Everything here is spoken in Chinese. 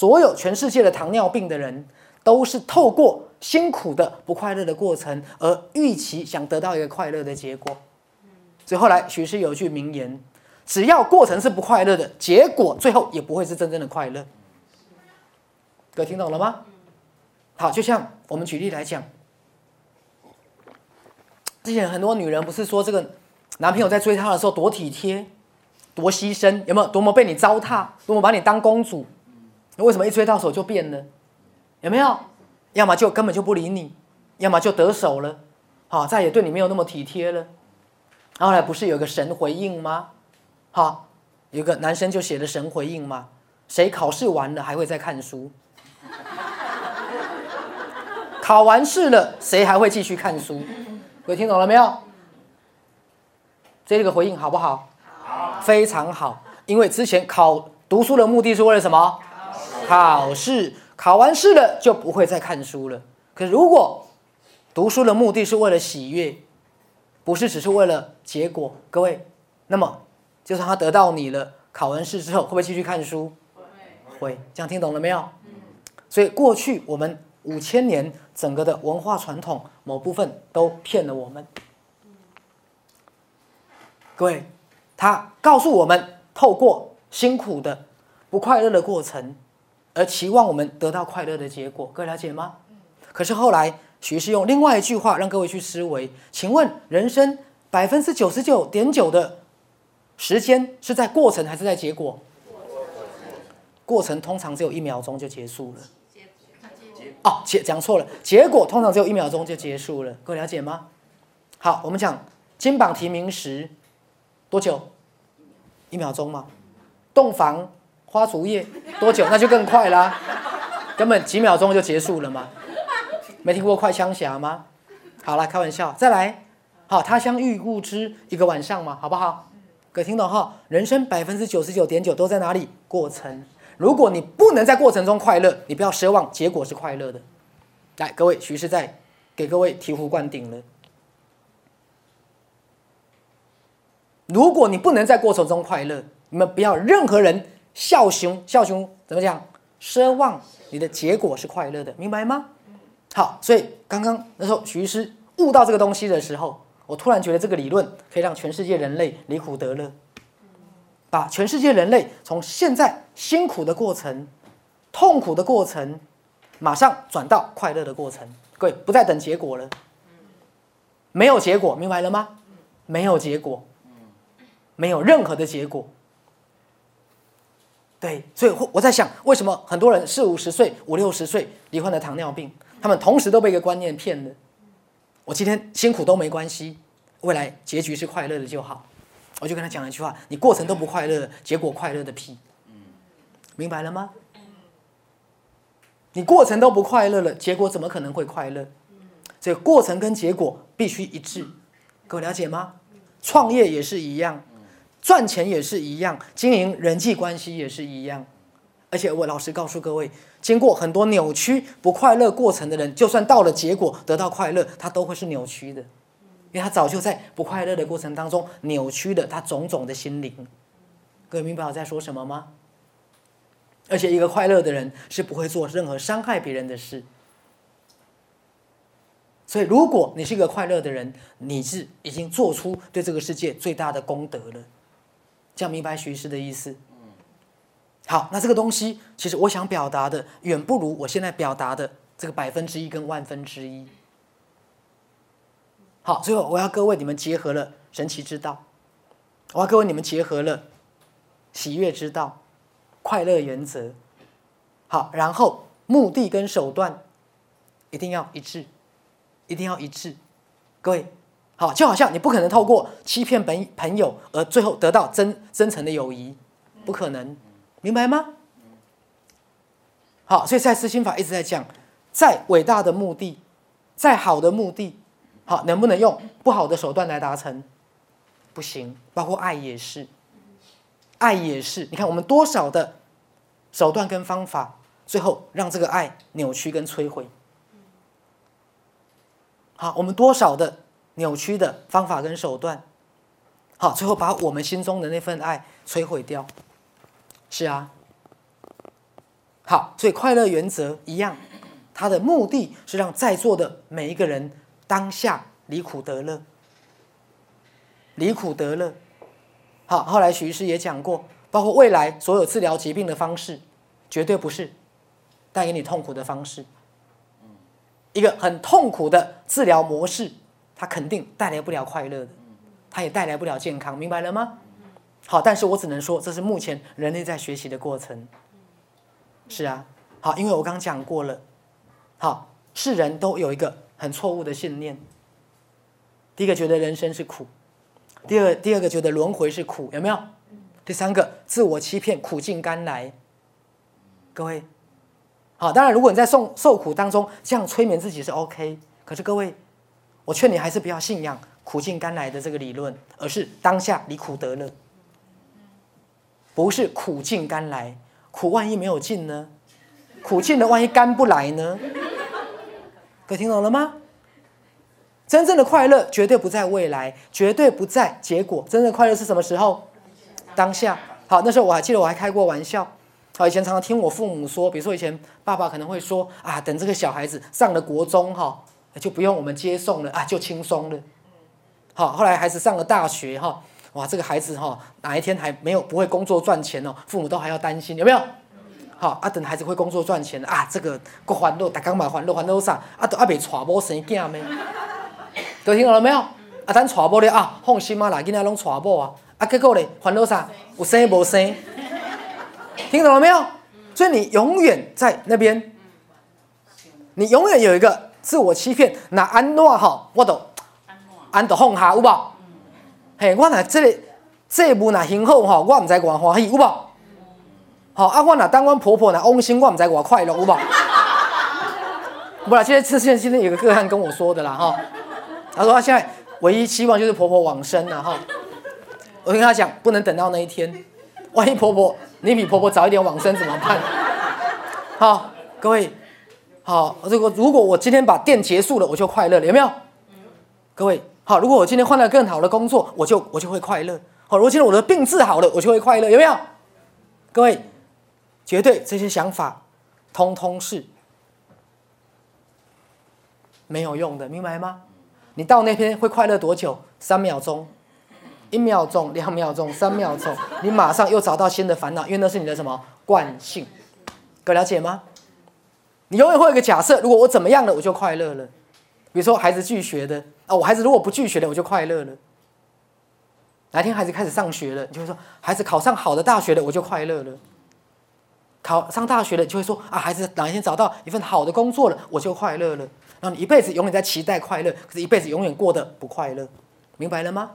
所有全世界的糖尿病的人，都是透过辛苦的不快乐的过程，而预期想得到一个快乐的结果。所以后来许氏有句名言：只要过程是不快乐的，结果最后也不会是真正的快乐。各位听懂了吗？好，就像我们举例来讲，之前很多女人不是说这个男朋友在追她的时候多体贴、多牺牲，有没有？多么被你糟蹋，多么把你当公主？为什么一追到手就变了？有没有？要么就根本就不理你，要么就得手了，好，再也对你没有那么体贴了。后来不是有个神回应吗？好，有个男生就写了神回应嘛，谁考试完了还会再看书？考完试了，谁还会继续看书？各位听懂了没有？这个回应好不好？好，非常好。因为之前考读书的目的是为了什么？考试。考完试了就不会再看书了。可如果读书的目的是为了喜悦，不是只是为了结果，各位，那么就算他得到你了，考完试之后会不会继续看书？会。这样听懂了没有？所以过去我们五千年整个的文化传统某部分都骗了我们。各位，他告诉我们，透过辛苦的、不快乐的过程。而期望我们得到快乐的结果，各位了解吗？可是后来徐师用另外一句话让各位去思维，请问人生百分之九十九点九的时间是在过程还是在结果？过程通常只有一秒钟就结束了。哦，结讲错了，结果通常只有一秒钟就结束了，各位了解吗？好，我们讲金榜题名时多久？一秒钟吗？洞房。花烛夜多久？那就更快啦，根本几秒钟就结束了嘛。没听过快枪侠吗？好了，开玩笑，再来。好，他乡遇故知，一个晚上嘛，好不好？各位听懂哈？人生百分之九十九点九都在哪里？过程。如果你不能在过程中快乐，你不要奢望结果是快乐的。来，各位，徐师在给各位醍醐灌顶了。如果你不能在过程中快乐，你们不要任何人。孝雄，孝雄怎么讲？奢望你的结果是快乐的，明白吗？好，所以刚刚那时候徐医师悟到这个东西的时候，我突然觉得这个理论可以让全世界人类离苦得乐，把全世界人类从现在辛苦的过程、痛苦的过程，马上转到快乐的过程。各位不再等结果了，没有结果，明白了吗？没有结果，没有任何的结果。对，所以我在想，为什么很多人四五十岁、五六十岁罹患了糖尿病，他们同时都被一个观念骗了：我今天辛苦都没关系，未来结局是快乐的就好。我就跟他讲了一句话：你过程都不快乐，结果快乐的屁。明白了吗？你过程都不快乐了，结果怎么可能会快乐？所以过程跟结果必须一致。各位了解吗？创业也是一样。赚钱也是一样，经营人际关系也是一样，而且我老实告诉各位，经过很多扭曲不快乐过程的人，就算到了结果得到快乐，他都会是扭曲的，因为他早就在不快乐的过程当中扭曲了他种种的心灵。各位明白我在说什么吗？而且一个快乐的人是不会做任何伤害别人的事，所以如果你是一个快乐的人，你是已经做出对这个世界最大的功德了。这样明白徐师的意思。好，那这个东西其实我想表达的远不如我现在表达的这个百分之一跟万分之一。好，最后我要各位你们结合了神奇之道，我要各位你们结合了喜悦之道、快乐原则。好，然后目的跟手段一定要一致，一定要一致，各位。好，就好像你不可能透过欺骗朋朋友而最后得到真真诚的友谊，不可能，明白吗？好，所以在私心法一直在讲，再伟大的目的，再好的目的，好，能不能用不好的手段来达成？不行，包括爱也是，爱也是。你看我们多少的手段跟方法，最后让这个爱扭曲跟摧毁。好，我们多少的。扭曲的方法跟手段，好，最后把我们心中的那份爱摧毁掉。是啊，好，所以快乐原则一样，它的目的是让在座的每一个人当下离苦得乐，离苦得乐。好，后来徐医师也讲过，包括未来所有治疗疾病的方式，绝对不是带给你痛苦的方式。一个很痛苦的治疗模式，它肯定带来不了快乐的，它也带来不了健康，明白了吗？好，但是我只能说，这是目前人类在学习的过程。是啊，好，因为我刚讲过了，好，世人都有一个很错误的信念。第一个觉得人生是苦，第二第二个觉得轮回是苦，有没有？第三个自我欺骗，苦尽甘来。各位。好，当然，如果你在受受苦当中这样催眠自己是 OK，可是各位，我劝你还是不要信仰苦尽甘来的这个理论，而是当下离苦得乐。不是苦尽甘来，苦万一没有尽呢？苦尽了，万一甘不来呢？各位听懂了吗？真正的快乐绝对不在未来，绝对不在结果，真正的快乐是什么时候？当下。好，那时候我还记得我还开过玩笑。好，以前常常听我父母说，比如说以前爸爸可能会说啊，等这个小孩子上了国中哈，就不用我们接送了啊，就轻松了。好，后来孩子上了大学哈，哇，这个孩子哈，哪一天还没有不会工作赚钱哦，父母都还要担心，有没有？好啊，等孩子会工作赚钱啊，这个过欢乐，大刚嘛欢乐欢乐啥啊，都阿未娶某生囝咩？都听懂了没有？啊，等娶某咧啊，放心啊，来囡仔拢娶某啊，啊，结果咧欢乐啥？有生无生？听懂了没有？所以你永远在那边，你永远有一个自我欺骗。那安诺哈，我都安都放下有无？嘿，我若这个这步若幸好哈，我唔知偌欢喜有无？好啊，我若当阮婆婆若翁心，我唔知偌快乐有无？不啦，现在之前今天有个个案跟我说的啦哈，他说他现在唯一希望就是婆婆往生了哈。我跟他讲，不能等到那一天，万一婆婆。你比婆婆早一点往生怎么办？好，各位，好，如果如果我今天把店结束了，我就快乐了，有没有？各位，好，如果我今天换了更好的工作，我就我就会快乐。好，如果今天我的病治好了，我就会快乐，有没有？各位，绝对这些想法，通通是没有用的，明白吗？你到那边会快乐多久？三秒钟。一秒钟、两秒钟、三秒钟，你马上又找到新的烦恼，因为那是你的什么惯性？各位了解吗？你永远会有个假设：如果我怎么样了，我就快乐了。比如说孩子拒学的啊，我孩子如果不拒学了，我就快乐了。哪天孩子开始上学了，你就会说：孩子考上好的大学了，我就快乐了。考上大学了，就会说：啊，孩子哪一天找到一份好的工作了，我就快乐了。然后你一辈子永远在期待快乐，可是一辈子永远过得不快乐，明白了吗？